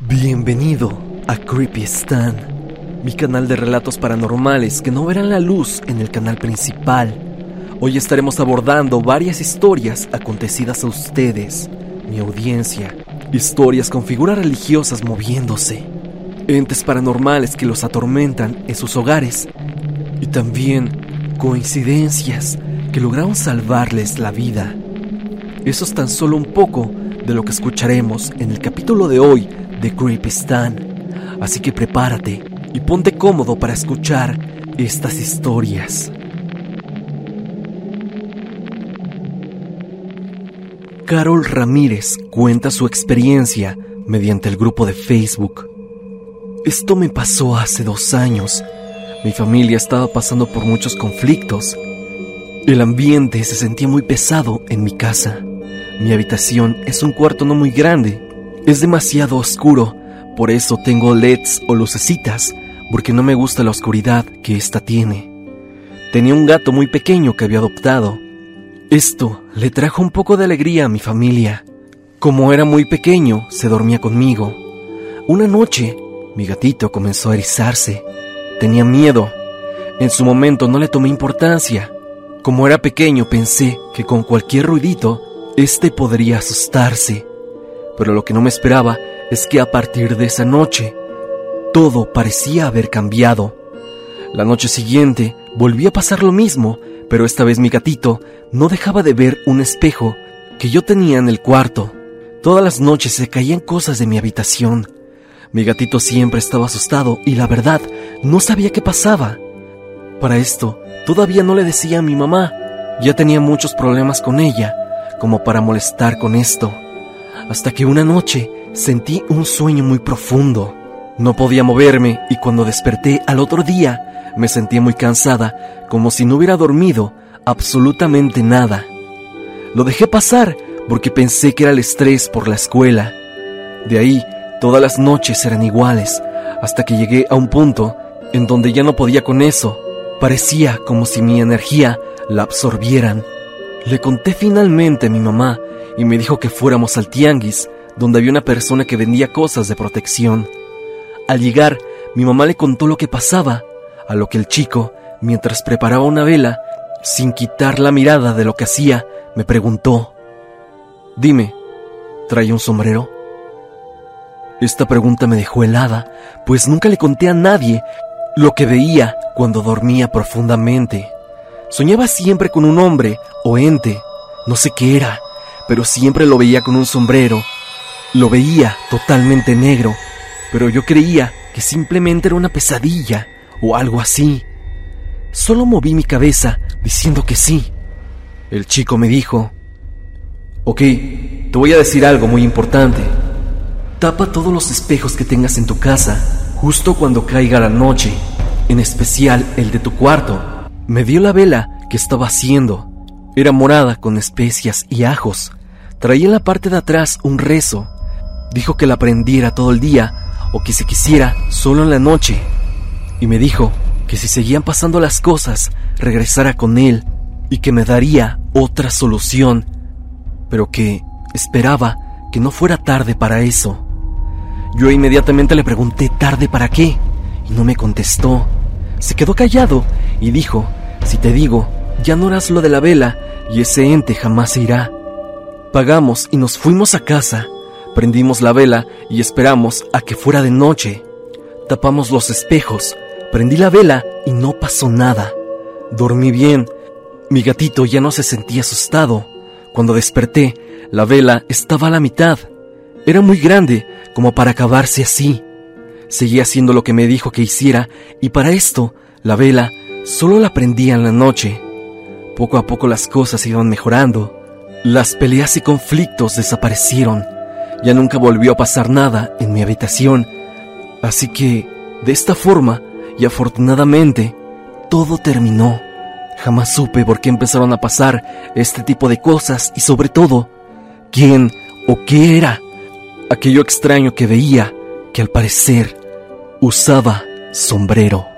Bienvenido a Creepy Stan, mi canal de relatos paranormales que no verán la luz en el canal principal. Hoy estaremos abordando varias historias acontecidas a ustedes, mi audiencia, historias con figuras religiosas moviéndose, entes paranormales que los atormentan en sus hogares y también coincidencias que lograron salvarles la vida. Eso es tan solo un poco de lo que escucharemos en el capítulo de hoy de Creepy Stan. Así que prepárate y ponte cómodo para escuchar estas historias. Carol Ramírez cuenta su experiencia mediante el grupo de Facebook. Esto me pasó hace dos años. Mi familia estaba pasando por muchos conflictos. El ambiente se sentía muy pesado en mi casa. Mi habitación es un cuarto no muy grande, es demasiado oscuro, por eso tengo LEDs o lucecitas, porque no me gusta la oscuridad que ésta tiene. Tenía un gato muy pequeño que había adoptado. Esto le trajo un poco de alegría a mi familia. Como era muy pequeño, se dormía conmigo. Una noche, mi gatito comenzó a erizarse. Tenía miedo. En su momento no le tomé importancia. Como era pequeño, pensé que con cualquier ruidito, este podría asustarse pero lo que no me esperaba es que a partir de esa noche, todo parecía haber cambiado. La noche siguiente volví a pasar lo mismo, pero esta vez mi gatito no dejaba de ver un espejo que yo tenía en el cuarto. Todas las noches se caían cosas de mi habitación. Mi gatito siempre estaba asustado y la verdad no sabía qué pasaba. Para esto, todavía no le decía a mi mamá. Ya tenía muchos problemas con ella, como para molestar con esto hasta que una noche sentí un sueño muy profundo. No podía moverme y cuando desperté al otro día me sentía muy cansada, como si no hubiera dormido absolutamente nada. Lo dejé pasar porque pensé que era el estrés por la escuela. De ahí, todas las noches eran iguales, hasta que llegué a un punto en donde ya no podía con eso. Parecía como si mi energía la absorbieran. Le conté finalmente a mi mamá y me dijo que fuéramos al tianguis, donde había una persona que vendía cosas de protección. Al llegar, mi mamá le contó lo que pasaba, a lo que el chico, mientras preparaba una vela, sin quitar la mirada de lo que hacía, me preguntó, Dime, ¿trae un sombrero? Esta pregunta me dejó helada, pues nunca le conté a nadie lo que veía cuando dormía profundamente. Soñaba siempre con un hombre o ente, no sé qué era, pero siempre lo veía con un sombrero. Lo veía totalmente negro, pero yo creía que simplemente era una pesadilla o algo así. Solo moví mi cabeza diciendo que sí. El chico me dijo, Ok, te voy a decir algo muy importante. Tapa todos los espejos que tengas en tu casa justo cuando caiga la noche, en especial el de tu cuarto. Me dio la vela que estaba haciendo. Era morada con especias y ajos. Traía en la parte de atrás un rezo. Dijo que la prendiera todo el día o que si quisiera solo en la noche. Y me dijo que si seguían pasando las cosas, regresara con él y que me daría otra solución, pero que esperaba que no fuera tarde para eso. Yo inmediatamente le pregunté tarde para qué y no me contestó. Se quedó callado y dijo, si te digo, ya no harás lo de la vela y ese ente jamás se irá. Pagamos y nos fuimos a casa. Prendimos la vela y esperamos a que fuera de noche. Tapamos los espejos, prendí la vela y no pasó nada. Dormí bien. Mi gatito ya no se sentía asustado. Cuando desperté, la vela estaba a la mitad. Era muy grande como para acabarse así. Seguí haciendo lo que me dijo que hiciera y para esto, la vela solo la prendía en la noche. Poco a poco las cosas iban mejorando. Las peleas y conflictos desaparecieron. Ya nunca volvió a pasar nada en mi habitación. Así que, de esta forma, y afortunadamente, todo terminó. Jamás supe por qué empezaron a pasar este tipo de cosas y sobre todo, quién o qué era aquello extraño que veía que al parecer usaba sombrero.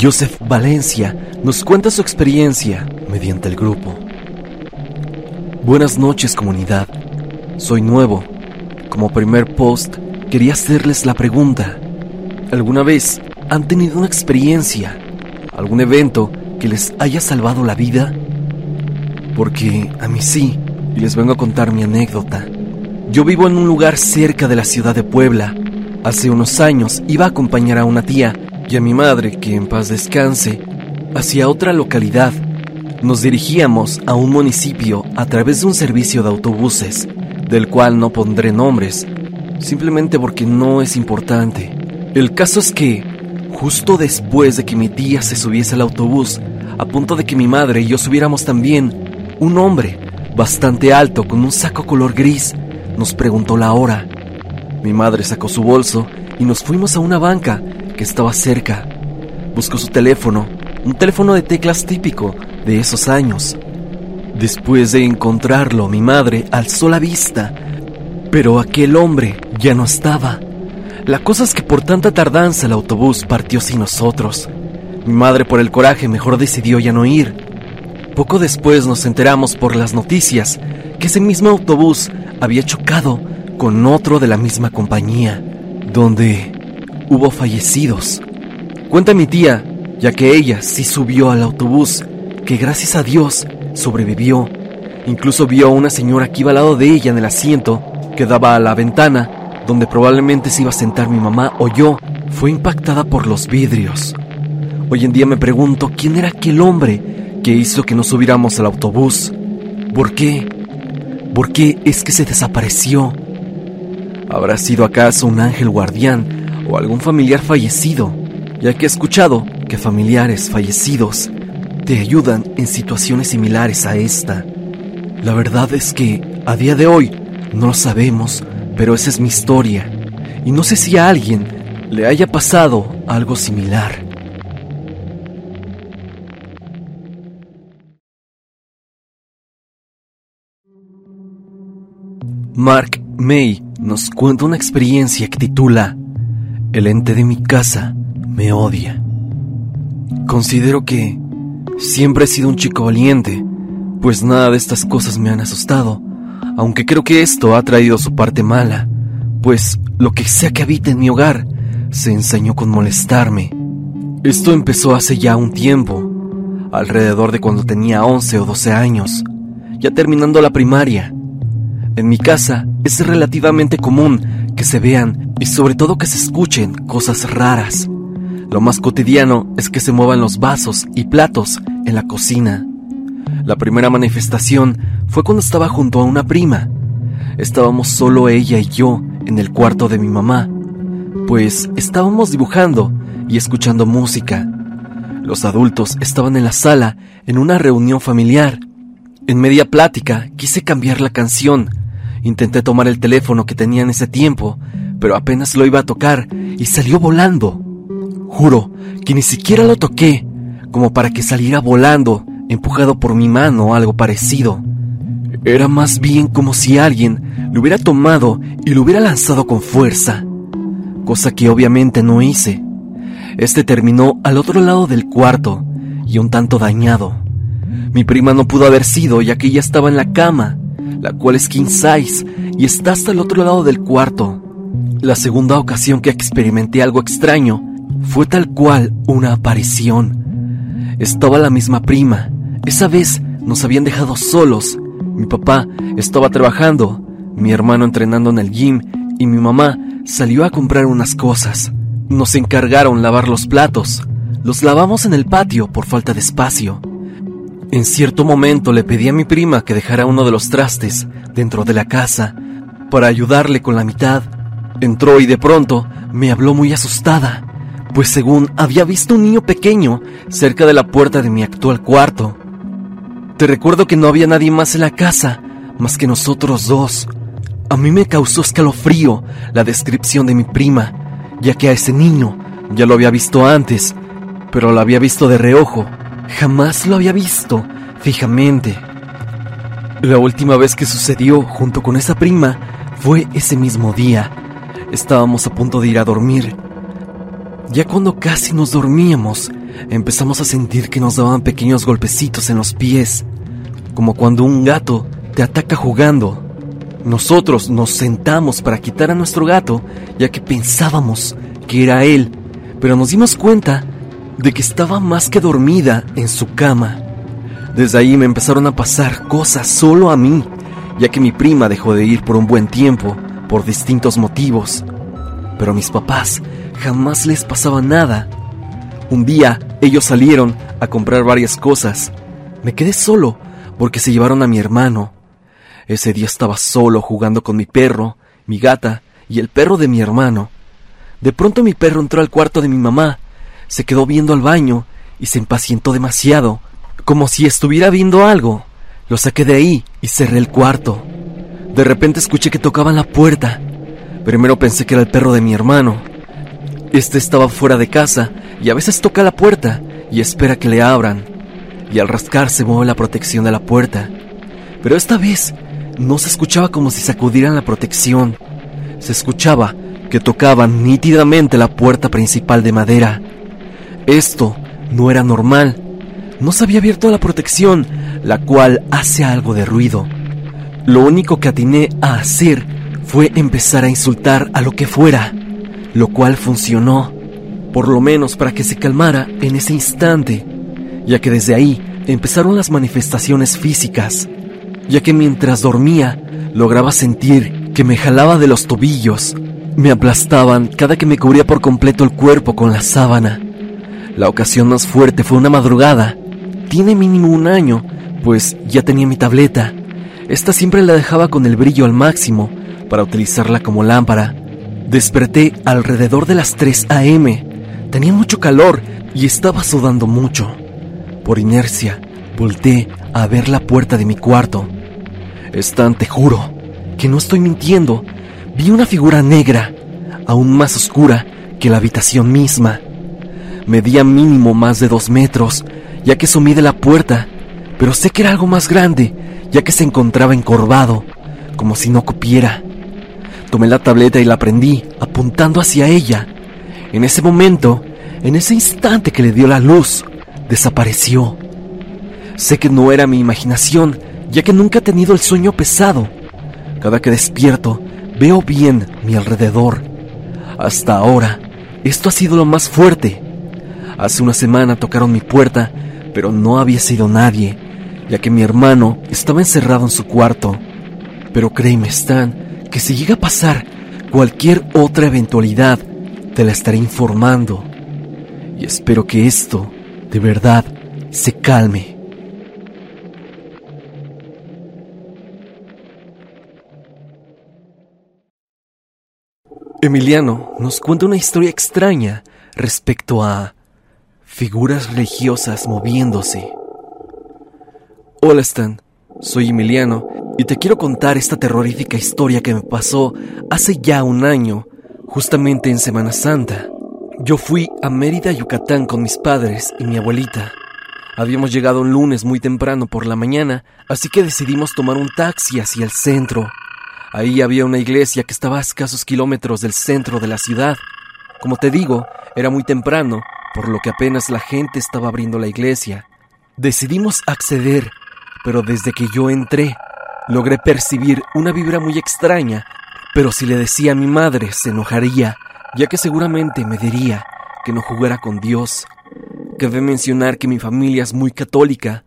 Joseph Valencia nos cuenta su experiencia mediante el grupo. Buenas noches comunidad. Soy nuevo. Como primer post, quería hacerles la pregunta. ¿Alguna vez han tenido una experiencia, algún evento que les haya salvado la vida? Porque a mí sí, y les vengo a contar mi anécdota. Yo vivo en un lugar cerca de la ciudad de Puebla. Hace unos años iba a acompañar a una tía y a mi madre, que en paz descanse, hacia otra localidad. Nos dirigíamos a un municipio a través de un servicio de autobuses, del cual no pondré nombres, simplemente porque no es importante. El caso es que, justo después de que mi tía se subiese al autobús, a punto de que mi madre y yo subiéramos también, un hombre, bastante alto, con un saco color gris, nos preguntó la hora. Mi madre sacó su bolso y nos fuimos a una banca que estaba cerca. Buscó su teléfono, un teléfono de teclas típico de esos años. Después de encontrarlo, mi madre alzó la vista, pero aquel hombre ya no estaba. La cosa es que por tanta tardanza el autobús partió sin nosotros. Mi madre por el coraje mejor decidió ya no ir. Poco después nos enteramos por las noticias que ese mismo autobús había chocado con otro de la misma compañía, donde hubo fallecidos. Cuenta mi tía, ya que ella sí subió al autobús, que gracias a Dios sobrevivió. Incluso vio a una señora que iba al lado de ella en el asiento, que daba a la ventana, donde probablemente se iba a sentar mi mamá o yo, fue impactada por los vidrios. Hoy en día me pregunto quién era aquel hombre que hizo que no subiéramos al autobús. ¿Por qué? ¿Por qué es que se desapareció? ¿Habrá sido acaso un ángel guardián o algún familiar fallecido? Ya que he escuchado que familiares fallecidos te ayudan en situaciones similares a esta. La verdad es que a día de hoy no lo sabemos, pero esa es mi historia. Y no sé si a alguien le haya pasado algo similar. Mark May nos cuenta una experiencia que titula El ente de mi casa me odia. Considero que siempre he sido un chico valiente, pues nada de estas cosas me han asustado, aunque creo que esto ha traído su parte mala, pues lo que sea que habite en mi hogar se ensañó con molestarme. Esto empezó hace ya un tiempo, alrededor de cuando tenía 11 o 12 años, ya terminando la primaria. En mi casa es relativamente común que se vean y sobre todo que se escuchen cosas raras. Lo más cotidiano es que se muevan los vasos y platos en la cocina. La primera manifestación fue cuando estaba junto a una prima. Estábamos solo ella y yo en el cuarto de mi mamá, pues estábamos dibujando y escuchando música. Los adultos estaban en la sala en una reunión familiar. En media plática quise cambiar la canción Intenté tomar el teléfono que tenía en ese tiempo, pero apenas lo iba a tocar y salió volando. Juro que ni siquiera lo toqué, como para que saliera volando, empujado por mi mano o algo parecido. Era más bien como si alguien lo hubiera tomado y lo hubiera lanzado con fuerza, cosa que obviamente no hice. Este terminó al otro lado del cuarto y un tanto dañado. Mi prima no pudo haber sido ya que ella estaba en la cama la cual es king size y está hasta el otro lado del cuarto. La segunda ocasión que experimenté algo extraño fue tal cual una aparición. Estaba la misma prima. Esa vez nos habían dejado solos. Mi papá estaba trabajando, mi hermano entrenando en el gym y mi mamá salió a comprar unas cosas. Nos encargaron lavar los platos. Los lavamos en el patio por falta de espacio. En cierto momento le pedí a mi prima que dejara uno de los trastes dentro de la casa para ayudarle con la mitad. Entró y de pronto me habló muy asustada, pues según había visto un niño pequeño cerca de la puerta de mi actual cuarto. Te recuerdo que no había nadie más en la casa, más que nosotros dos. A mí me causó escalofrío la descripción de mi prima, ya que a ese niño ya lo había visto antes, pero lo había visto de reojo Jamás lo había visto fijamente. La última vez que sucedió junto con esa prima fue ese mismo día. Estábamos a punto de ir a dormir. Ya cuando casi nos dormíamos, empezamos a sentir que nos daban pequeños golpecitos en los pies, como cuando un gato te ataca jugando. Nosotros nos sentamos para quitar a nuestro gato, ya que pensábamos que era él, pero nos dimos cuenta de que estaba más que dormida en su cama. Desde ahí me empezaron a pasar cosas solo a mí, ya que mi prima dejó de ir por un buen tiempo, por distintos motivos. Pero a mis papás jamás les pasaba nada. Un día ellos salieron a comprar varias cosas. Me quedé solo porque se llevaron a mi hermano. Ese día estaba solo jugando con mi perro, mi gata y el perro de mi hermano. De pronto mi perro entró al cuarto de mi mamá, se quedó viendo al baño y se impacientó demasiado, como si estuviera viendo algo. Lo saqué de ahí y cerré el cuarto. De repente escuché que tocaban la puerta. Primero pensé que era el perro de mi hermano. Este estaba fuera de casa y a veces toca la puerta y espera que le abran. Y al rascar se mueve la protección de la puerta. Pero esta vez no se escuchaba como si sacudieran la protección. Se escuchaba que tocaban nítidamente la puerta principal de madera. Esto no era normal. No se había abierto la protección, la cual hace algo de ruido. Lo único que atiné a hacer fue empezar a insultar a lo que fuera, lo cual funcionó, por lo menos para que se calmara en ese instante, ya que desde ahí empezaron las manifestaciones físicas, ya que mientras dormía lograba sentir que me jalaba de los tobillos, me aplastaban cada que me cubría por completo el cuerpo con la sábana. La ocasión más fuerte fue una madrugada. Tiene mínimo un año, pues ya tenía mi tableta. Esta siempre la dejaba con el brillo al máximo para utilizarla como lámpara. Desperté alrededor de las 3 a.m. Tenía mucho calor y estaba sudando mucho. Por inercia, volteé a ver la puerta de mi cuarto. Están, te juro, que no estoy mintiendo. Vi una figura negra, aún más oscura que la habitación misma. Medía mínimo más de dos metros, ya que sumí de la puerta, pero sé que era algo más grande, ya que se encontraba encorvado, como si no cupiera. Tomé la tableta y la prendí, apuntando hacia ella. En ese momento, en ese instante que le dio la luz, desapareció. Sé que no era mi imaginación, ya que nunca he tenido el sueño pesado. Cada que despierto, veo bien mi alrededor. Hasta ahora, esto ha sido lo más fuerte. Hace una semana tocaron mi puerta, pero no había sido nadie, ya que mi hermano estaba encerrado en su cuarto. Pero créeme, Stan, que si llega a pasar cualquier otra eventualidad, te la estaré informando. Y espero que esto, de verdad, se calme. Emiliano nos cuenta una historia extraña respecto a figuras religiosas moviéndose. Hola Stan, soy Emiliano y te quiero contar esta terrorífica historia que me pasó hace ya un año, justamente en Semana Santa. Yo fui a Mérida, Yucatán con mis padres y mi abuelita. Habíamos llegado un lunes muy temprano por la mañana, así que decidimos tomar un taxi hacia el centro. Ahí había una iglesia que estaba a escasos kilómetros del centro de la ciudad. Como te digo, era muy temprano, por lo que apenas la gente estaba abriendo la iglesia. Decidimos acceder, pero desde que yo entré, logré percibir una vibra muy extraña, pero si le decía a mi madre se enojaría, ya que seguramente me diría que no jugara con Dios. Cabe mencionar que mi familia es muy católica,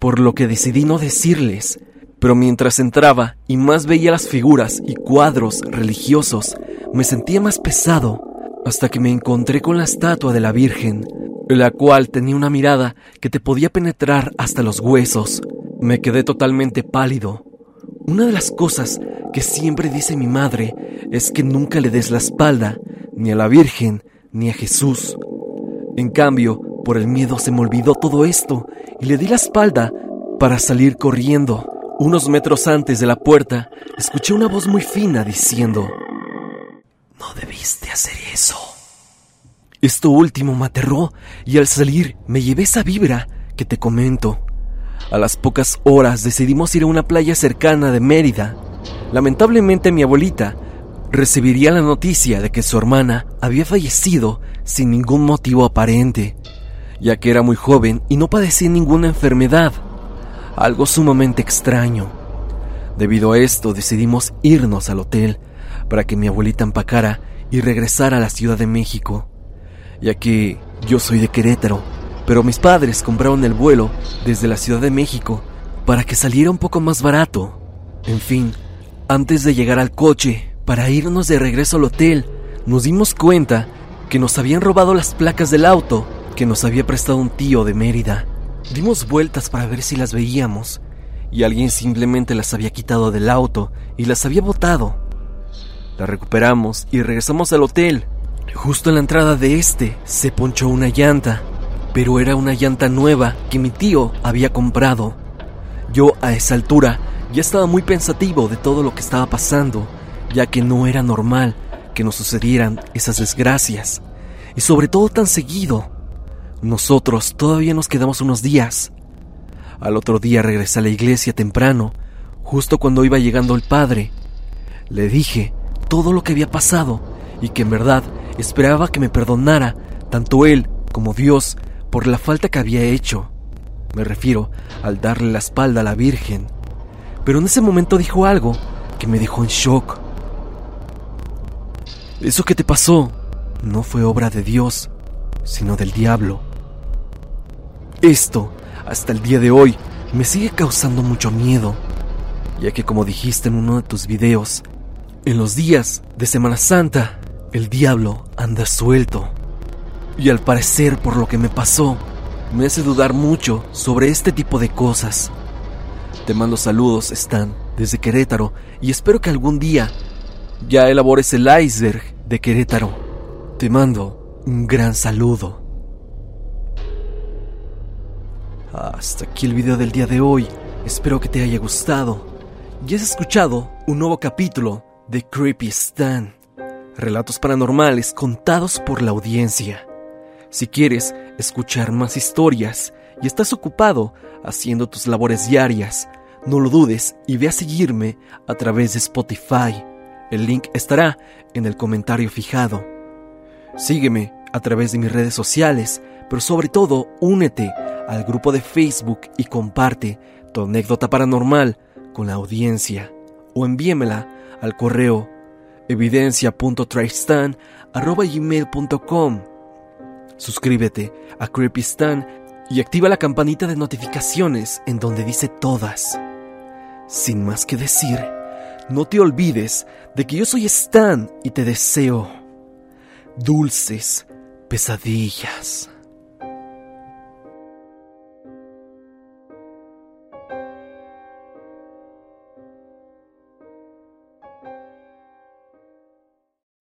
por lo que decidí no decirles, pero mientras entraba y más veía las figuras y cuadros religiosos, me sentía más pesado, hasta que me encontré con la estatua de la Virgen, la cual tenía una mirada que te podía penetrar hasta los huesos. Me quedé totalmente pálido. Una de las cosas que siempre dice mi madre es que nunca le des la espalda, ni a la Virgen, ni a Jesús. En cambio, por el miedo se me olvidó todo esto y le di la espalda para salir corriendo. Unos metros antes de la puerta, escuché una voz muy fina diciendo, No debiste hacer eso. Esto último me aterró y al salir me llevé esa vibra que te comento. A las pocas horas decidimos ir a una playa cercana de Mérida. Lamentablemente mi abuelita recibiría la noticia de que su hermana había fallecido sin ningún motivo aparente, ya que era muy joven y no padecía ninguna enfermedad algo sumamente extraño. Debido a esto decidimos irnos al hotel para que mi abuelita empacara y regresara a la Ciudad de México, ya que yo soy de Querétaro, pero mis padres compraron el vuelo desde la Ciudad de México para que saliera un poco más barato. En fin, antes de llegar al coche para irnos de regreso al hotel, nos dimos cuenta que nos habían robado las placas del auto que nos había prestado un tío de Mérida. Dimos vueltas para ver si las veíamos y alguien simplemente las había quitado del auto y las había botado. La recuperamos y regresamos al hotel. Justo en la entrada de este se ponchó una llanta, pero era una llanta nueva que mi tío había comprado. Yo a esa altura ya estaba muy pensativo de todo lo que estaba pasando, ya que no era normal que nos sucedieran esas desgracias, y sobre todo tan seguido. Nosotros todavía nos quedamos unos días. Al otro día regresé a la iglesia temprano, justo cuando iba llegando el padre. Le dije todo lo que había pasado y que en verdad esperaba que me perdonara tanto él como Dios por la falta que había hecho. Me refiero al darle la espalda a la Virgen. Pero en ese momento dijo algo que me dejó en shock. Eso que te pasó no fue obra de Dios, sino del diablo. Esto, hasta el día de hoy, me sigue causando mucho miedo, ya que como dijiste en uno de tus videos, en los días de Semana Santa, el diablo anda suelto. Y al parecer, por lo que me pasó, me hace dudar mucho sobre este tipo de cosas. Te mando saludos, Stan, desde Querétaro, y espero que algún día ya elabores el iceberg de Querétaro. Te mando un gran saludo. Hasta aquí el video del día de hoy. Espero que te haya gustado. Ya has escuchado un nuevo capítulo de Creepy Stan. Relatos paranormales contados por la audiencia. Si quieres escuchar más historias y estás ocupado haciendo tus labores diarias, no lo dudes y ve a seguirme a través de Spotify. El link estará en el comentario fijado. Sígueme a través de mis redes sociales, pero sobre todo únete al grupo de Facebook y comparte tu anécdota paranormal con la audiencia o envíamela al correo evidencia.tristan.gmail.com Suscríbete a Creepystan y activa la campanita de notificaciones en donde dice todas. Sin más que decir, no te olvides de que yo soy Stan y te deseo dulces pesadillas.